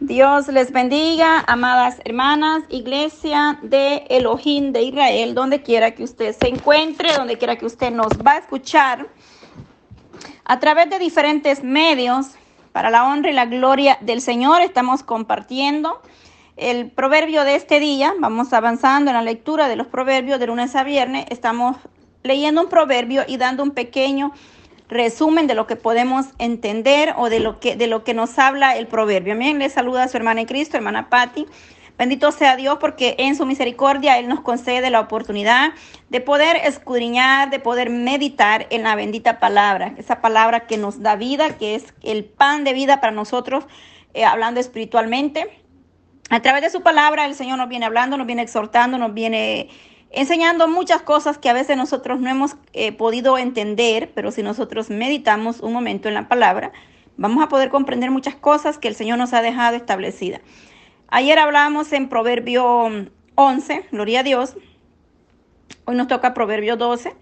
Dios les bendiga, amadas hermanas, iglesia de Elohim de Israel, donde quiera que usted se encuentre, donde quiera que usted nos va a escuchar, a través de diferentes medios, para la honra y la gloria del Señor, estamos compartiendo el proverbio de este día. Vamos avanzando en la lectura de los proverbios de lunes a viernes. Estamos leyendo un proverbio y dando un pequeño resumen de lo que podemos entender o de lo que, de lo que nos habla el proverbio. Amén. Le saluda a su hermana en Cristo, hermana Patti. Bendito sea Dios porque en su misericordia Él nos concede la oportunidad de poder escudriñar, de poder meditar en la bendita palabra, esa palabra que nos da vida, que es el pan de vida para nosotros, eh, hablando espiritualmente. A través de su palabra el Señor nos viene hablando, nos viene exhortando, nos viene enseñando muchas cosas que a veces nosotros no hemos eh, podido entender, pero si nosotros meditamos un momento en la palabra, vamos a poder comprender muchas cosas que el Señor nos ha dejado establecidas. Ayer hablamos en Proverbio 11, gloria a Dios. Hoy nos toca Proverbio 12.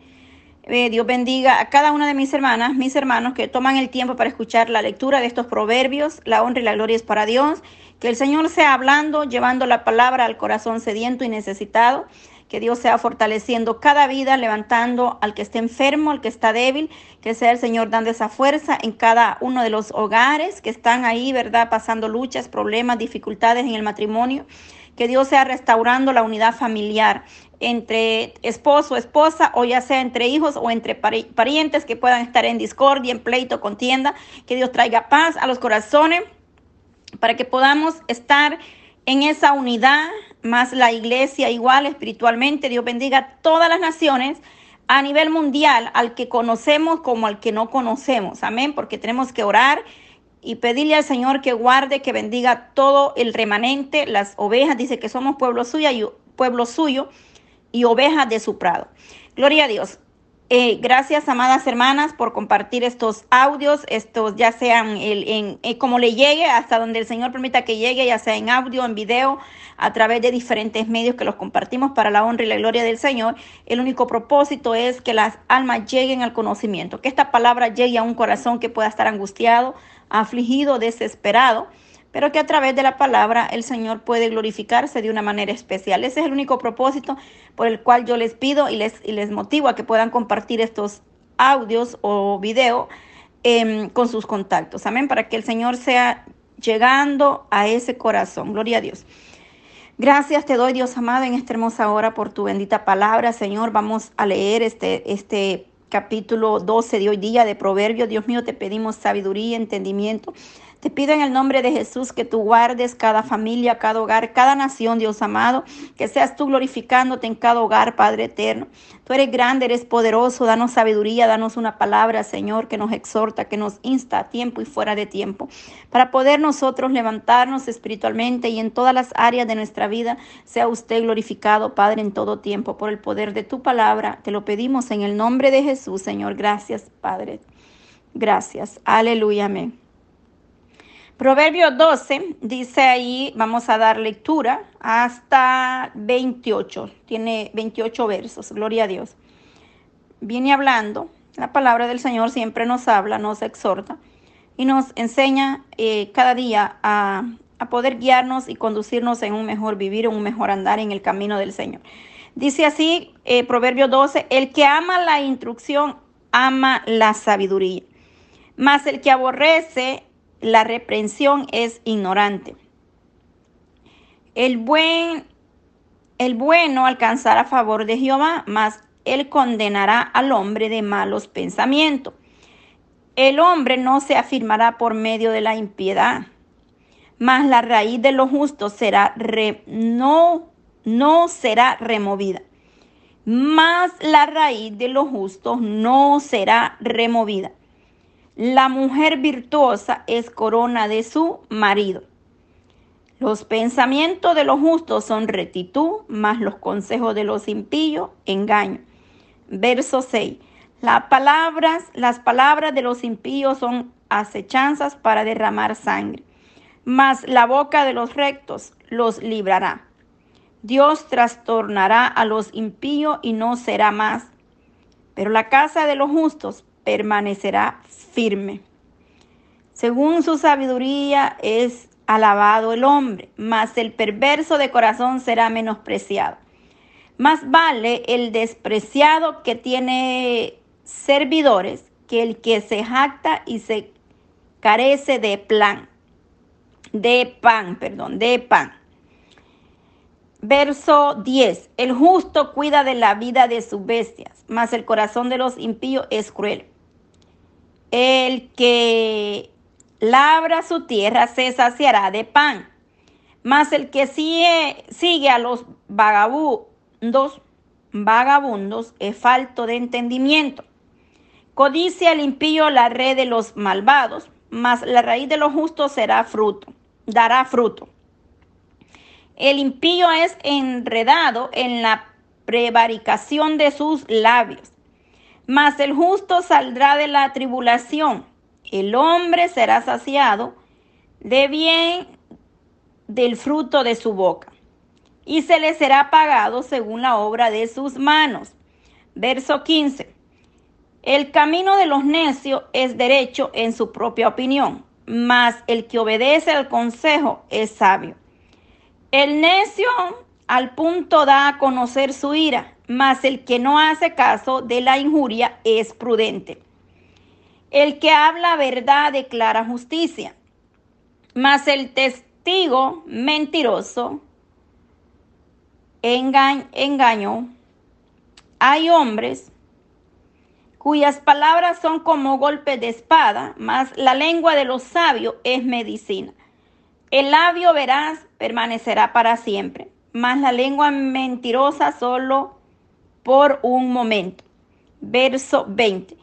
Eh, Dios bendiga a cada una de mis hermanas, mis hermanos que toman el tiempo para escuchar la lectura de estos proverbios. La honra y la gloria es para Dios. Que el Señor sea hablando, llevando la palabra al corazón sediento y necesitado que Dios sea fortaleciendo cada vida, levantando al que esté enfermo, al que está débil, que sea el Señor dando esa fuerza en cada uno de los hogares que están ahí, ¿verdad? Pasando luchas, problemas, dificultades en el matrimonio. Que Dios sea restaurando la unidad familiar entre esposo, esposa, o ya sea entre hijos o entre parientes que puedan estar en discordia, en pleito, contienda. Que Dios traiga paz a los corazones para que podamos estar en esa unidad, más la iglesia igual espiritualmente. Dios bendiga a todas las naciones a nivel mundial, al que conocemos como al que no conocemos. Amén, porque tenemos que orar y pedirle al Señor que guarde, que bendiga todo el remanente, las ovejas. Dice que somos pueblo suyo y pueblo suyo y ovejas de su prado. Gloria a Dios. Eh, gracias, amadas hermanas, por compartir estos audios, estos ya sean el, en, eh, como le llegue, hasta donde el Señor permita que llegue, ya sea en audio, en video, a través de diferentes medios que los compartimos para la honra y la gloria del Señor. El único propósito es que las almas lleguen al conocimiento, que esta palabra llegue a un corazón que pueda estar angustiado, afligido, desesperado pero que a través de la palabra el Señor puede glorificarse de una manera especial. Ese es el único propósito por el cual yo les pido y les, y les motivo a que puedan compartir estos audios o videos em, con sus contactos. Amén, para que el Señor sea llegando a ese corazón. Gloria a Dios. Gracias te doy, Dios amado, en esta hermosa hora por tu bendita palabra, Señor. Vamos a leer este, este capítulo 12 de hoy día de Proverbios. Dios mío, te pedimos sabiduría, entendimiento te pido en el nombre de Jesús que tú guardes cada familia, cada hogar, cada nación, Dios amado, que seas tú glorificándote en cada hogar, Padre eterno. Tú eres grande, eres poderoso, danos sabiduría, danos una palabra, Señor, que nos exhorta, que nos insta a tiempo y fuera de tiempo, para poder nosotros levantarnos espiritualmente y en todas las áreas de nuestra vida sea usted glorificado, Padre, en todo tiempo, por el poder de tu palabra. Te lo pedimos en el nombre de Jesús, Señor. Gracias, Padre. Gracias. Aleluya. Amén. Proverbio 12 dice ahí, vamos a dar lectura hasta 28, tiene 28 versos, gloria a Dios. Viene hablando, la palabra del Señor siempre nos habla, nos exhorta y nos enseña eh, cada día a, poder guiarnos y conducirnos en un mejor vivir, en un mejor andar en el camino del Señor. Dice así, eh, Proverbio 12, el que ama la instrucción ama la sabiduría, mas el que aborrece la reprensión es ignorante. El, buen, el bueno alcanzará favor de Jehová, mas él condenará al hombre de malos pensamientos. El hombre no se afirmará por medio de la impiedad, mas la raíz de lo justo será no, no será removida. Mas la raíz de los justos no será removida. La mujer virtuosa es corona de su marido. Los pensamientos de los justos son rectitud, mas los consejos de los impíos, engaño. Verso 6. Las palabras, las palabras de los impíos son acechanzas para derramar sangre, mas la boca de los rectos los librará. Dios trastornará a los impíos y no será más, pero la casa de los justos permanecerá firme. Según su sabiduría es alabado el hombre, mas el perverso de corazón será menospreciado. Más vale el despreciado que tiene servidores que el que se jacta y se carece de plan, de pan, perdón, de pan. Verso 10. El justo cuida de la vida de sus bestias, mas el corazón de los impíos es cruel. El que labra su tierra se saciará de pan, mas el que sigue, a los vagabundos, vagabundos es falto de entendimiento. Codicia el impío la red de los malvados, mas la raíz de los justos será fruto, dará fruto. El impío es enredado en la prevaricación de sus labios, mas el justo saldrá de la tribulación. El hombre será saciado de bien del fruto de su boca, y se le será pagado según la obra de sus manos. Verso 15. El camino de los necios es derecho en su propia opinión, mas el que obedece al consejo es sabio. El necio al punto da a conocer su ira, mas el que no hace caso de la injuria es prudente. El que habla verdad declara justicia, mas el testigo mentiroso engaño. Hay hombres cuyas palabras son como golpes de espada, mas la lengua de los sabios es medicina. El labio veraz permanecerá para siempre, mas la lengua mentirosa solo por un momento. Verso 20.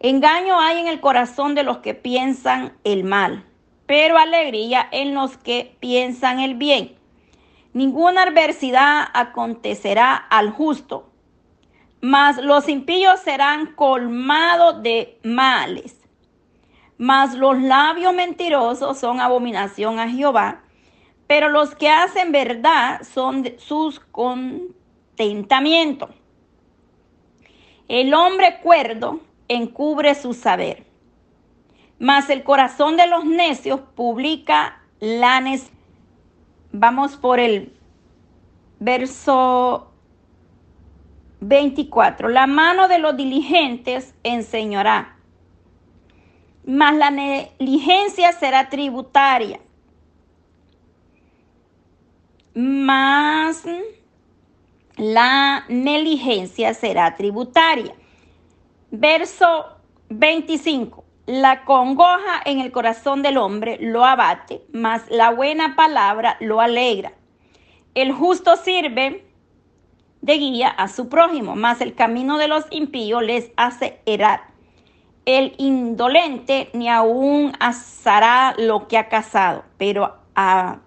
Engaño hay en el corazón de los que piensan el mal, pero alegría en los que piensan el bien. Ninguna adversidad acontecerá al justo, mas los impíos serán colmados de males mas los labios mentirosos son abominación a Jehová, pero los que hacen verdad son sus contentamientos. El hombre cuerdo encubre su saber, mas el corazón de los necios publica la Vamos por el verso 24. La mano de los diligentes enseñará mas la negligencia será tributaria. Más la negligencia será tributaria. Verso 25. La congoja en el corazón del hombre lo abate, mas la buena palabra lo alegra. El justo sirve de guía a su prójimo, mas el camino de los impíos les hace erar el indolente ni aún asará lo que ha cazado, pero a,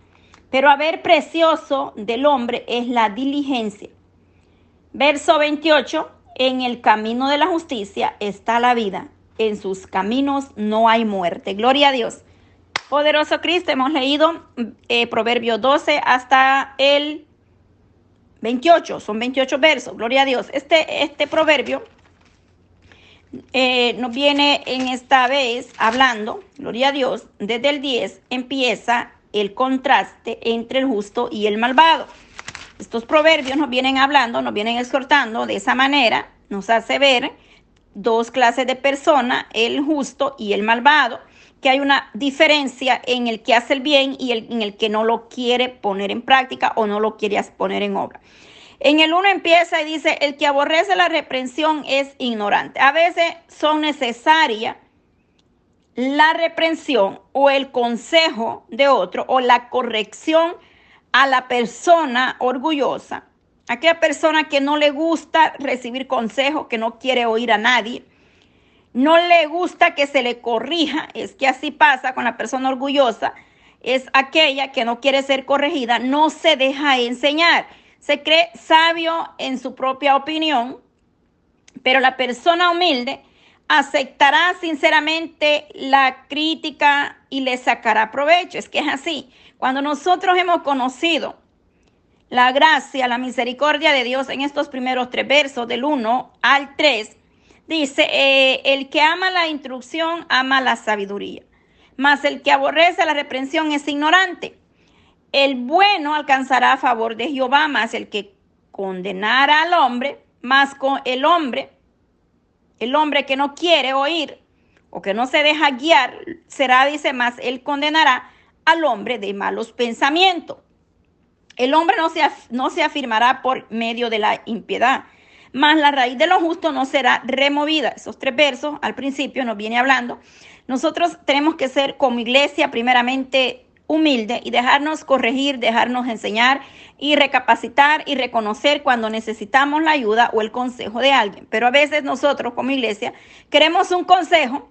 pero a ver precioso del hombre es la diligencia. Verso 28, en el camino de la justicia está la vida, en sus caminos no hay muerte. Gloria a Dios. Poderoso Cristo, hemos leído eh, Proverbio 12 hasta el 28, son 28 versos, gloria a Dios. Este, este proverbio eh, nos viene en esta vez hablando, gloria a Dios, desde el 10 empieza el contraste entre el justo y el malvado. Estos proverbios nos vienen hablando, nos vienen exhortando de esa manera, nos hace ver dos clases de personas, el justo y el malvado, que hay una diferencia en el que hace el bien y en el que no lo quiere poner en práctica o no lo quiere poner en obra. En el 1 empieza y dice, el que aborrece la reprensión es ignorante. A veces son necesarias la reprensión o el consejo de otro o la corrección a la persona orgullosa. Aquella persona que no le gusta recibir consejo, que no quiere oír a nadie, no le gusta que se le corrija, es que así pasa con la persona orgullosa, es aquella que no quiere ser corregida, no se deja enseñar se cree sabio en su propia opinión, pero la persona humilde aceptará sinceramente la crítica y le sacará provecho. Es que es así. Cuando nosotros hemos conocido la gracia, la misericordia de Dios en estos primeros tres versos, del 1 al 3, dice, eh, el que ama la instrucción ama la sabiduría, mas el que aborrece la reprensión es ignorante. El bueno alcanzará a favor de Jehová, mas el que condenara al hombre, más con el hombre, el hombre que no quiere oír o que no se deja guiar, será, dice más, él condenará al hombre de malos pensamientos. El hombre no se, no se afirmará por medio de la impiedad, mas la raíz de lo justo no será removida. Esos tres versos al principio nos viene hablando. Nosotros tenemos que ser como iglesia primeramente humilde y dejarnos corregir, dejarnos enseñar y recapacitar y reconocer cuando necesitamos la ayuda o el consejo de alguien. Pero a veces nosotros como iglesia queremos un consejo,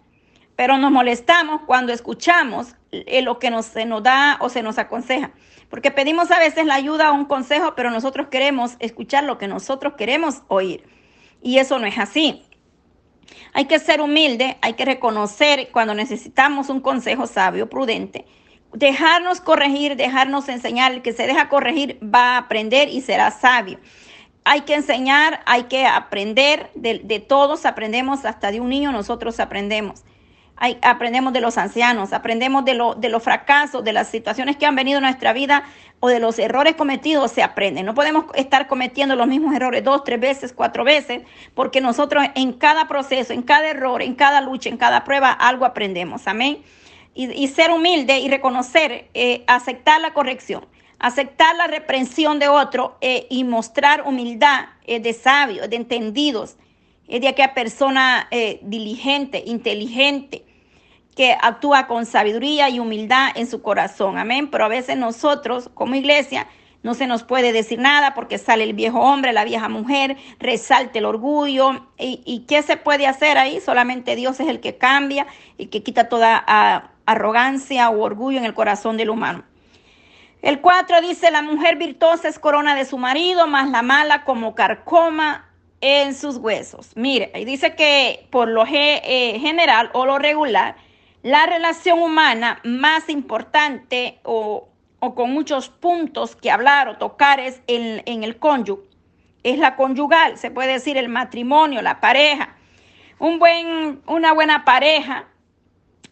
pero nos molestamos cuando escuchamos eh, lo que nos, se nos da o se nos aconseja. Porque pedimos a veces la ayuda o un consejo, pero nosotros queremos escuchar lo que nosotros queremos oír. Y eso no es así. Hay que ser humilde, hay que reconocer cuando necesitamos un consejo sabio, prudente. Dejarnos corregir, dejarnos enseñar. El que se deja corregir va a aprender y será sabio. Hay que enseñar, hay que aprender, de, todos aprendemos, hasta de un niño nosotros aprendemos aprendemos de los ancianos, aprendemos de, lo, de los fracasos, de las situaciones que han venido en nuestra vida o de los errores cometidos, se aprende. No podemos estar cometiendo los mismos errores dos, tres veces, cuatro veces, porque nosotros en cada proceso, en cada error, en cada lucha, en cada prueba, algo aprendemos. Amén. Y, ser humilde y reconocer, eh, aceptar la corrección, aceptar la reprensión de otro eh, y mostrar humildad eh, de sabios, de entendidos, de aquella persona diligente, inteligente, que actúa con sabiduría y humildad en su corazón. Amén. Pero a veces nosotros como iglesia no se nos puede decir nada porque sale el viejo hombre, la vieja mujer, resalte el orgullo. ¿Y, qué se puede hacer ahí? Solamente Dios es el que cambia y que quita toda ah, arrogancia o orgullo en el corazón del humano. El 4 dice, la mujer virtuosa es corona de su marido, más la mala como carcoma en sus huesos. Mire, dice que por lo eh, general o lo regular, la relación humana más importante o, con muchos puntos que hablar o tocar es en, el cónyuge. Es la conyugal, se puede decir el matrimonio, la pareja. Un buen, una buena pareja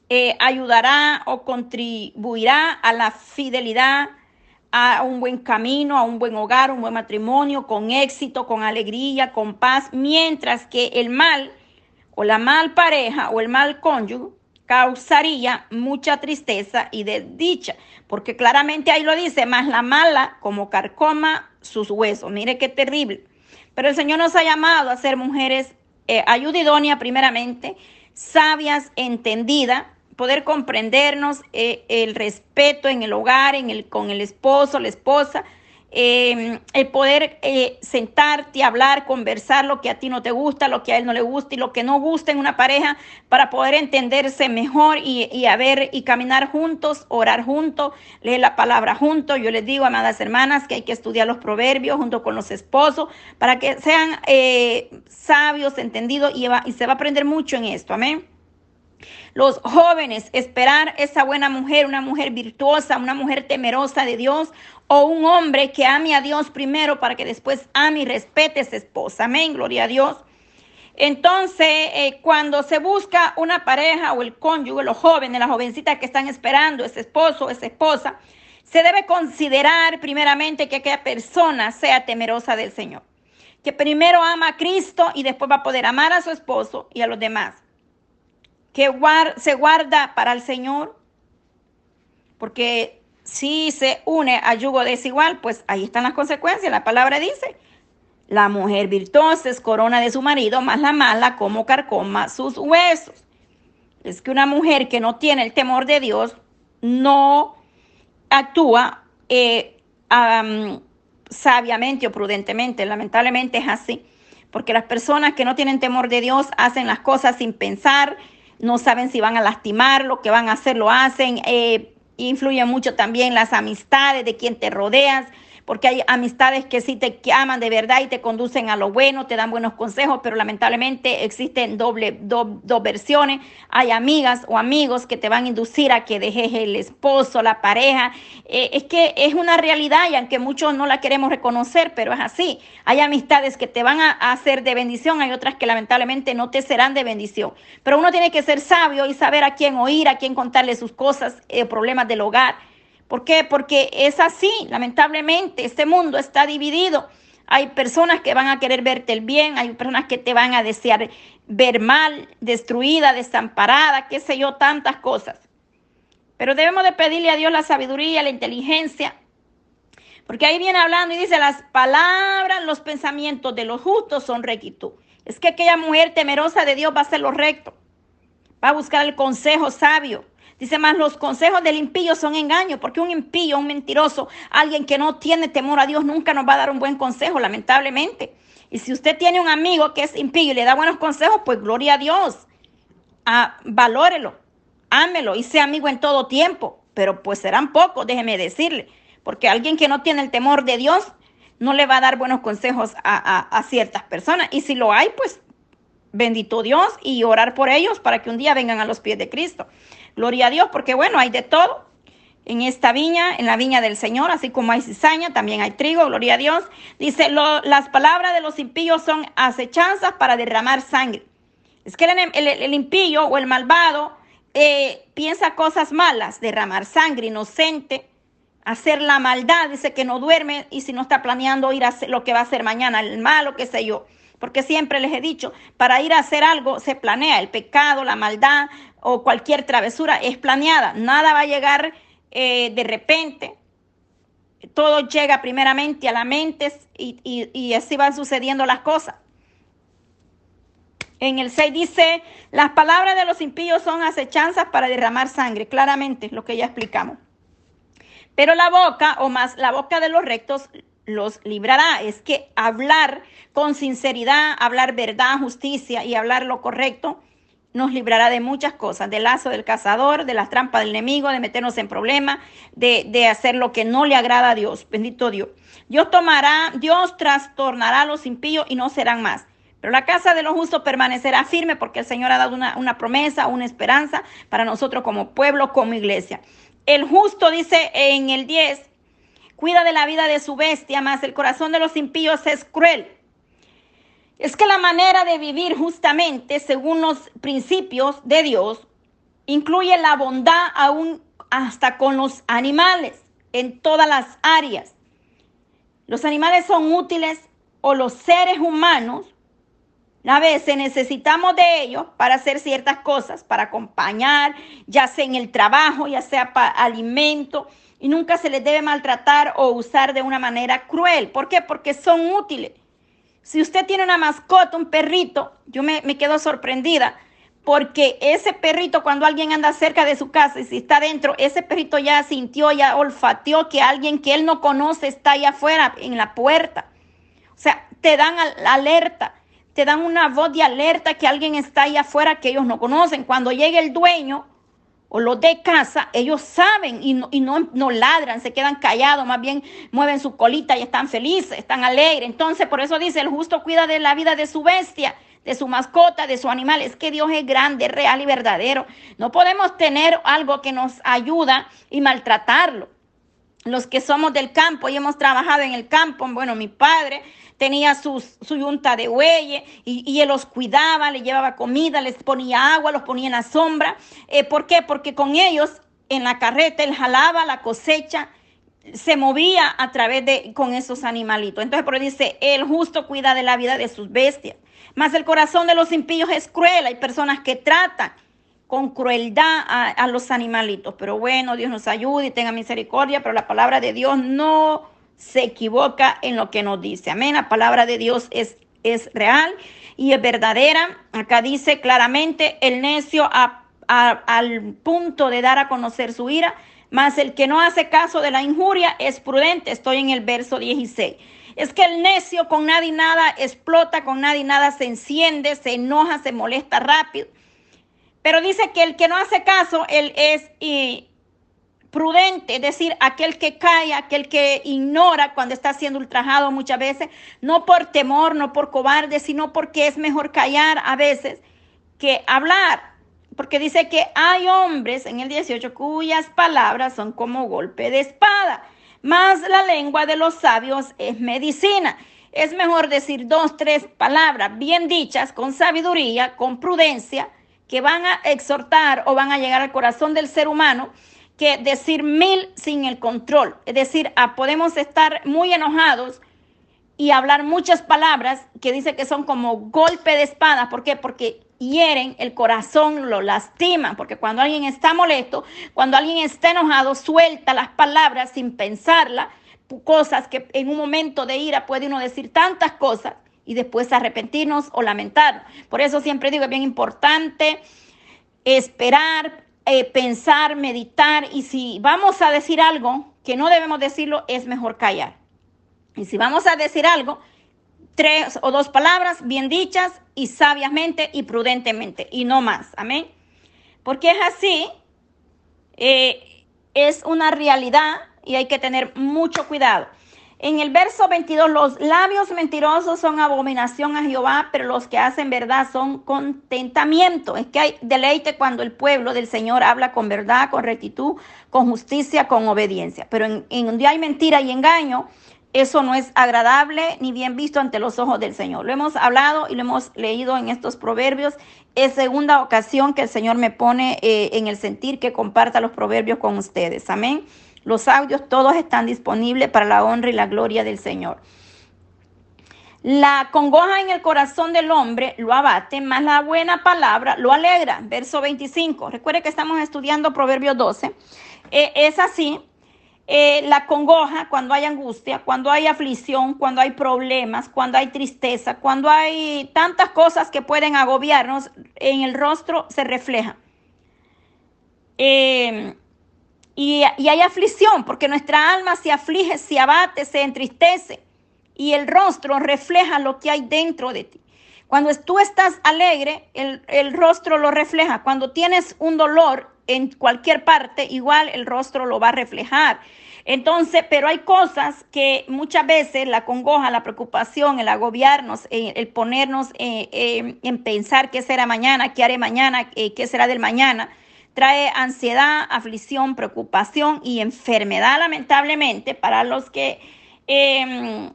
eh, ayudará o contribuirá a la fidelidad, a un buen camino, a un buen hogar, un buen matrimonio, con éxito, con alegría, con paz, mientras que el mal o la mal pareja o el mal cónyuge causaría mucha tristeza y desdicha, porque claramente ahí lo dice, más la mala como carcoma sus huesos. Mire qué terrible. Pero el Señor nos ha llamado a ser mujeres eh, ayudidóneas primeramente, sabias, entendidas, poder comprendernos eh, el respeto en el hogar, en el, con el esposo, la esposa, Em, el poder eh, sentarte, hablar, conversar lo que a ti no te gusta, lo que a él no le gusta y lo que no gusta en una pareja para poder entenderse mejor y, y y caminar juntos, orar juntos, leer la palabra juntos. Yo les digo, amadas hermanas, que hay que estudiar los proverbios junto con los esposos para que sean eh, sabios, entendidos y, y se va a aprender mucho en esto. Amén. Los jóvenes, esperar esa buena mujer, una mujer virtuosa, una mujer temerosa de Dios o un hombre que ame a Dios primero para que después ame y respete a su esposa. Amén, gloria a Dios. Entonces, eh, cuando se busca una pareja o el cónyuge, los jóvenes, las jovencitas que están esperando ese esposo o esa esposa, se debe considerar primeramente que aquella persona sea temerosa del Señor. Que primero ama a Cristo y después va a poder amar a su esposo y a los demás que se guarda para el Señor, porque si se une a yugo desigual, pues ahí están las consecuencias. La palabra dice, la mujer virtuosa es corona de su marido, más la mala como carcoma sus huesos. Es que una mujer que no tiene el temor de Dios no actúa eh, sabiamente o prudentemente. Lamentablemente es así. Porque las personas que no tienen temor de Dios hacen las cosas sin pensar, no saben si van a lastimar, lo que van a hacer lo hacen. Eh, influye mucho también las amistades de quien te rodeas, porque hay amistades que sí te aman de verdad y te conducen a lo bueno, te dan buenos consejos, pero lamentablemente existen doble, dos versiones. Hay amigas o amigos que te van a inducir a que dejes el esposo, la pareja. Eh, es que es una realidad y aunque muchos no la queremos reconocer, pero es así. Hay amistades que te van a hacer de bendición, hay otras que lamentablemente no te serán de bendición. Pero uno tiene que ser sabio y saber a quién oír, a quién contarle sus cosas, eh, problemas del hogar. ¿Por qué? Porque es así, lamentablemente, este mundo está dividido. Hay personas que van a querer verte el bien, hay personas que te van a desear ver mal, destruida, desamparada, qué sé yo, tantas cosas. Pero debemos de pedirle a Dios la sabiduría, la inteligencia, porque ahí viene hablando y dice, las palabras, los pensamientos de los justos son rectitud. Es que aquella mujer temerosa de Dios va a hacer lo recto, va a buscar el consejo sabio, Dice más, los consejos del impío son engaños, porque un impío, un mentiroso, alguien que no tiene temor a Dios, nunca nos va a dar un buen consejo, lamentablemente. Y si usted tiene un amigo que es impío y le da buenos consejos, pues gloria a Dios. Ah, valórelo, ámelo y sea amigo en todo tiempo. Pero pues serán pocos, déjeme decirle. Porque alguien que no tiene el temor de Dios no le va a dar buenos consejos a, a ciertas personas. Y si lo hay, pues bendito Dios y orar por ellos para que un día vengan a los pies de Cristo. Gloria a Dios, porque bueno, hay de todo en esta viña, en la viña del Señor, así como hay cizaña, también hay trigo, gloria a Dios. Dice, las palabras de los impíos son acechanzas para derramar sangre. Es que el, impío o el malvado eh, piensa cosas malas, derramar sangre inocente, hacer la maldad, dice que no duerme y si no está planeando ir a hacer lo que va a hacer mañana, el malo, qué sé yo. Porque siempre les he dicho, para ir a hacer algo se planea, el pecado, la maldad o cualquier travesura es planeada. Nada va a llegar eh, de repente. Todo llega primeramente a la mente y, así van sucediendo las cosas. En el 6 dice, las palabras de los impíos son acechanzas para derramar sangre. Claramente, lo que ya explicamos. Pero la boca, o más la boca de los rectos, los librará. Es que hablar con sinceridad, hablar verdad, justicia y hablar lo correcto nos librará de muchas cosas, del lazo del cazador, de las trampas del enemigo, de meternos en problemas, de, de, hacer lo que no le agrada a Dios. Bendito Dios. Dios tomará, Dios trastornará a los impíos y no serán más. Pero la casa de los justos permanecerá firme porque el Señor ha dado una, una promesa, una esperanza para nosotros como pueblo, como iglesia. El justo dice en el 10, cuida de la vida de su bestia, más el corazón de los impíos es cruel. Es que la manera de vivir justamente según los principios de Dios incluye la bondad aún hasta con los animales en todas las áreas. Los animales son útiles o los seres humanos a veces necesitamos de ellos para hacer ciertas cosas, para acompañar, ya sea en el trabajo, ya sea para alimento, y nunca se les debe maltratar o usar de una manera cruel. ¿Por qué? Porque son útiles. Si usted tiene una mascota, un perrito, yo me, me quedo sorprendida porque ese perrito cuando alguien anda cerca de su casa y si está dentro, ese perrito ya sintió, ya olfateó que alguien que él no conoce está allá afuera en la puerta. O sea, te dan alerta, te dan una voz de alerta que alguien está allá afuera que ellos no conocen. Cuando llegue el dueño, o los de casa, ellos saben y, no, y no, no, ladran, se quedan callados, más bien mueven su colita y están felices, están alegres. Entonces, por eso dice, el justo cuida de la vida de su bestia, de su mascota, de su animal. Es que Dios es grande, real y verdadero. No podemos tener algo que nos ayuda y maltratarlo. Los que somos del campo y hemos trabajado en el campo, bueno, mi padre tenía su yunta de bueyes y, él los cuidaba, le llevaba comida, les ponía agua, los ponía en la sombra. Eh, ¿Por qué? Porque con ellos en la carreta él jalaba la cosecha, se movía a través de con esos animalitos. Entonces, por dice, el justo cuida de la vida de sus bestias. Mas el corazón de los impíos es cruel. Hay personas que tratan con crueldad a, a los animalitos. Pero bueno, Dios nos ayude y tenga misericordia, pero la palabra de Dios no se equivoca en lo que nos dice. Amén. La palabra de Dios es, es real y es verdadera. Acá dice claramente el necio al punto de dar a conocer su ira, mas el que no hace caso de la injuria es prudente. Estoy en el verso 16. Es que el necio con nada y nada explota, con nada y nada se enciende, se enoja, se molesta rápido. Pero dice que el que no hace caso, él es y prudente, es decir, aquel que cae, aquel que ignora cuando está siendo ultrajado muchas veces, no por temor, no por cobarde, sino porque es mejor callar a veces que hablar. Porque dice que hay hombres en el 18 cuyas palabras son como golpe de espada, más la lengua de los sabios es medicina. Es mejor decir dos, tres palabras bien dichas, con sabiduría, con prudencia, que van a exhortar o van a llegar al corazón del ser humano que decir mil sin el control. Es decir, ah, podemos estar muy enojados y hablar muchas palabras que dice que son como golpe de espada. ¿Por qué? Porque hieren el corazón, lo lastiman. Porque cuando alguien está molesto, cuando alguien está enojado, suelta las palabras sin pensarla. Cosas que en un momento de ira puede uno decir tantas cosas y después arrepentirnos o lamentar. Por eso siempre digo, es bien importante esperar, eh, pensar, meditar y si vamos a decir algo que no debemos decirlo, es mejor callar. Y si vamos a decir algo, tres o dos palabras bien dichas y sabiamente y prudentemente y no más. Amén. Porque es así, eh, es una realidad y hay que tener mucho cuidado. En el verso 22, los labios mentirosos son abominación a Jehová, pero los que hacen verdad son contentamiento. Es que hay deleite cuando el pueblo del Señor habla con verdad, con rectitud, con justicia, con obediencia. Pero en, en donde hay mentira y engaño, eso no es agradable ni bien visto ante los ojos del Señor. Lo hemos hablado y lo hemos leído en estos proverbios. Es segunda ocasión que el Señor me pone eh, en el sentir que comparta los proverbios con ustedes. Amén. Los audios todos están disponibles para la honra y la gloria del Señor. La congoja en el corazón del hombre lo abate, más la buena palabra lo alegra. Verso 25. Recuerde que estamos estudiando Proverbios 12. Eh, es así. Eh, la congoja cuando hay angustia, cuando hay aflicción, cuando hay problemas, cuando hay tristeza, cuando hay tantas cosas que pueden agobiarnos, en el rostro se refleja. Eh, y, hay aflicción, porque nuestra alma se aflige, se abate, se entristece. Y el rostro refleja lo que hay dentro de ti. Cuando tú estás alegre, el, el rostro lo refleja. Cuando tienes un dolor en cualquier parte, igual el rostro lo va a reflejar. Entonces, pero hay cosas que muchas veces la congoja, la preocupación, el agobiarnos, eh, el, ponernos eh, eh, en pensar qué será mañana, qué haré mañana, qué será del mañana, trae ansiedad, aflicción, preocupación y enfermedad, lamentablemente, para los que em,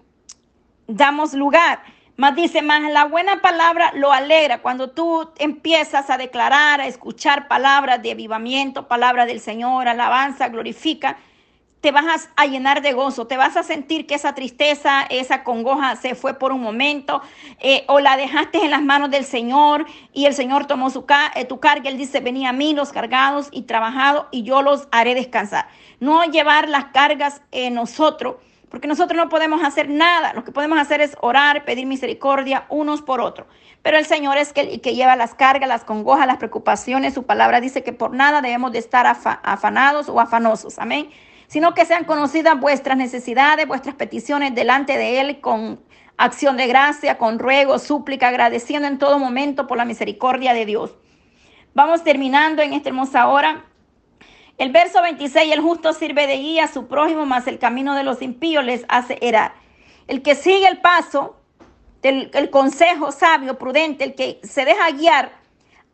damos lugar. Más dice, más la buena palabra lo alegra. Cuando tú empiezas a declarar, a escuchar palabras de avivamiento, palabras del Señor, alabanza, glorifica, te vas a llenar de gozo, te vas a sentir que esa tristeza, esa congoja se fue por un momento eh, o la dejaste en las manos del Señor y el Señor tomó su eh, tu carga. Él dice, venía a mí los cargados y trabajados y yo los haré descansar. No llevar las cargas en nosotros, porque nosotros no podemos hacer nada. Lo que podemos hacer es orar, pedir misericordia unos por otros. Pero el Señor es que, que lleva las cargas, las congojas, las preocupaciones. Su palabra dice que por nada debemos de estar afanados o afanosos. Amén sino que sean conocidas vuestras necesidades, vuestras peticiones delante de Él con acción de gracia, con ruego, súplica, agradeciendo en todo momento por la misericordia de Dios. Vamos terminando en esta hermosa hora. El verso 26, el justo sirve de guía a su prójimo, mas el camino de los impíos les hace erar. El que sigue el paso, del, el consejo sabio, prudente, el que se deja guiar,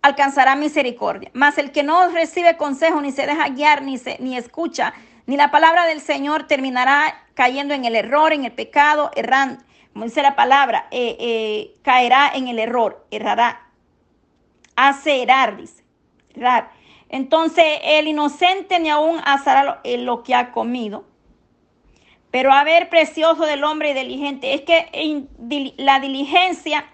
alcanzará misericordia. Mas el que no recibe consejo, ni se deja guiar, ni, se, ni escucha, ni la palabra del Señor terminará cayendo en el error, en el pecado, errando. Como dice la palabra, eh, eh, caerá en el error, errará. Hace errar, dice. Errar. Entonces, el inocente ni aún asará lo, eh, lo que ha comido. Pero a ver, precioso del hombre diligente, es que la diligencia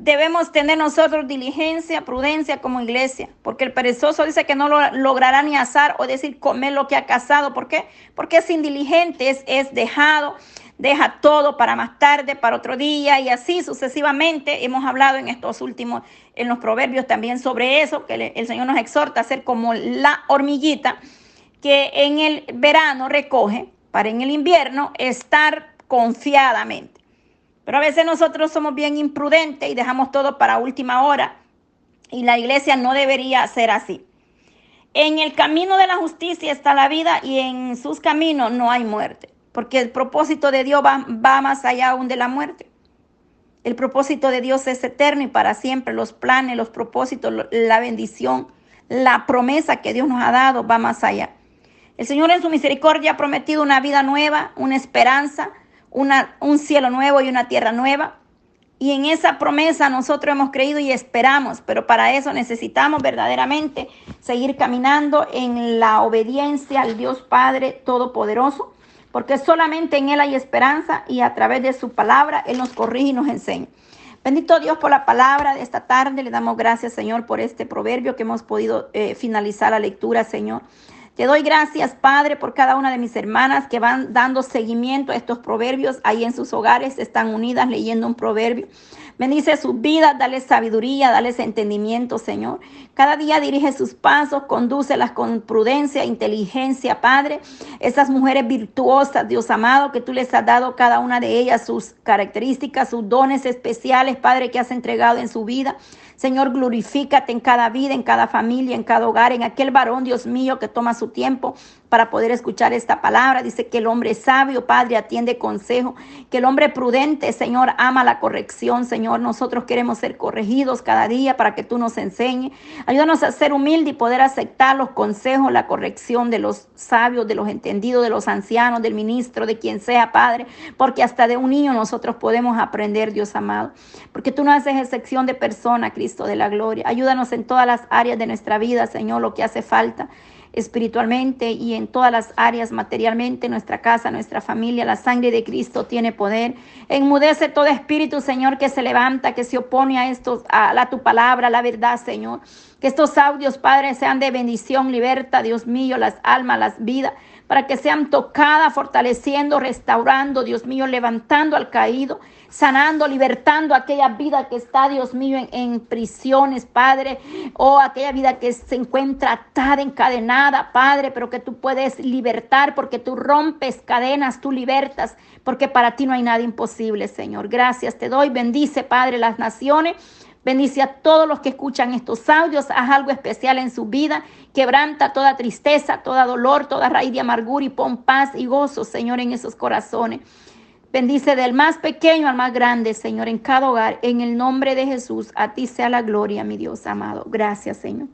debemos tener nosotros diligencia, prudencia como iglesia, porque el perezoso dice que no lo logrará ni asar o decir comer lo que ha cazado. ¿Por qué? Porque es indiligente, es, dejado, deja todo para más tarde, para otro día y así sucesivamente. Hemos hablado en estos últimos, en los proverbios también sobre eso, que el Señor nos exhorta a ser como la hormiguita que en el verano recoge para en el invierno estar confiadamente. Pero a veces nosotros somos bien imprudentes y dejamos todo para última hora. Y la iglesia no debería ser así. En el camino de la justicia está la vida y en sus caminos no hay muerte, porque el propósito de Dios va, va más allá aún de la muerte. El propósito de Dios es eterno y para siempre. Los planes, los propósitos, la bendición, la promesa que Dios nos ha dado va más allá. El Señor en su misericordia ha prometido una vida nueva, una esperanza, una, un cielo nuevo y una tierra nueva. Y en esa promesa nosotros hemos creído y esperamos, pero para eso necesitamos verdaderamente seguir caminando en la obediencia al Dios Padre Todopoderoso porque solamente en Él hay esperanza y a través de su palabra Él nos corrige y nos enseña. Bendito Dios por la palabra de esta tarde. Le damos gracias, Señor, por este proverbio que hemos podido eh, finalizar la lectura, Señor. Te doy gracias, Padre, por cada una de mis hermanas que van dando seguimiento a estos proverbios. Ahí en sus hogares están unidas leyendo un proverbio. Bendice sus vidas, dale sabiduría, dale entendimiento, Señor. Cada día dirige sus pasos, condúcelas con prudencia, inteligencia, Padre. Esas mujeres virtuosas, Dios amado, que tú les has dado cada una de ellas sus características, sus dones especiales, Padre, que has entregado en su vida. Señor, glorifícate en cada vida, en cada familia, en cada hogar, en aquel varón, Dios mío, que toma su tiempo para poder escuchar esta palabra. Dice que el hombre sabio, Padre, atiende consejo, que el hombre prudente, Señor, ama la corrección, Señor. Nosotros queremos ser corregidos cada día para que tú nos enseñes. Ayúdanos a ser humildes y poder aceptar los consejos, la corrección de los sabios, de los entendidos, de los ancianos, del ministro, de quien sea, Padre, porque hasta de un niño nosotros podemos aprender, Dios amado, porque tú no haces excepción de persona, Cristo de la gloria. Ayúdanos en todas las áreas de nuestra vida, Señor, lo que hace falta espiritualmente y en todas las áreas materialmente, nuestra casa, nuestra familia. La sangre de Cristo tiene poder. Enmudece todo espíritu, Señor, que se levanta, que se opone a estos, a, a tu palabra, a la verdad, Señor. Que estos audios, Padre, sean de bendición, liberta, Dios mío, las almas, las vidas para que sean tocadas, fortaleciendo, restaurando, Dios mío, levantando al caído, sanando, libertando aquella vida que está, Dios mío, en, prisiones, Padre, o aquella vida que se encuentra atada, encadenada, Padre, pero que tú puedes libertar porque tú rompes cadenas, tú libertas, porque para ti no hay nada imposible, Señor. Gracias te doy, bendice, Padre, las naciones. Bendice a todos los que escuchan estos audios, haz algo especial en su vida, quebranta toda tristeza, toda dolor, toda raíz de amargura y pon paz y gozo, Señor, en esos corazones. Bendice del más pequeño al más grande, Señor, en cada hogar, en el nombre de Jesús. A ti sea la gloria, mi Dios amado. Gracias, Señor.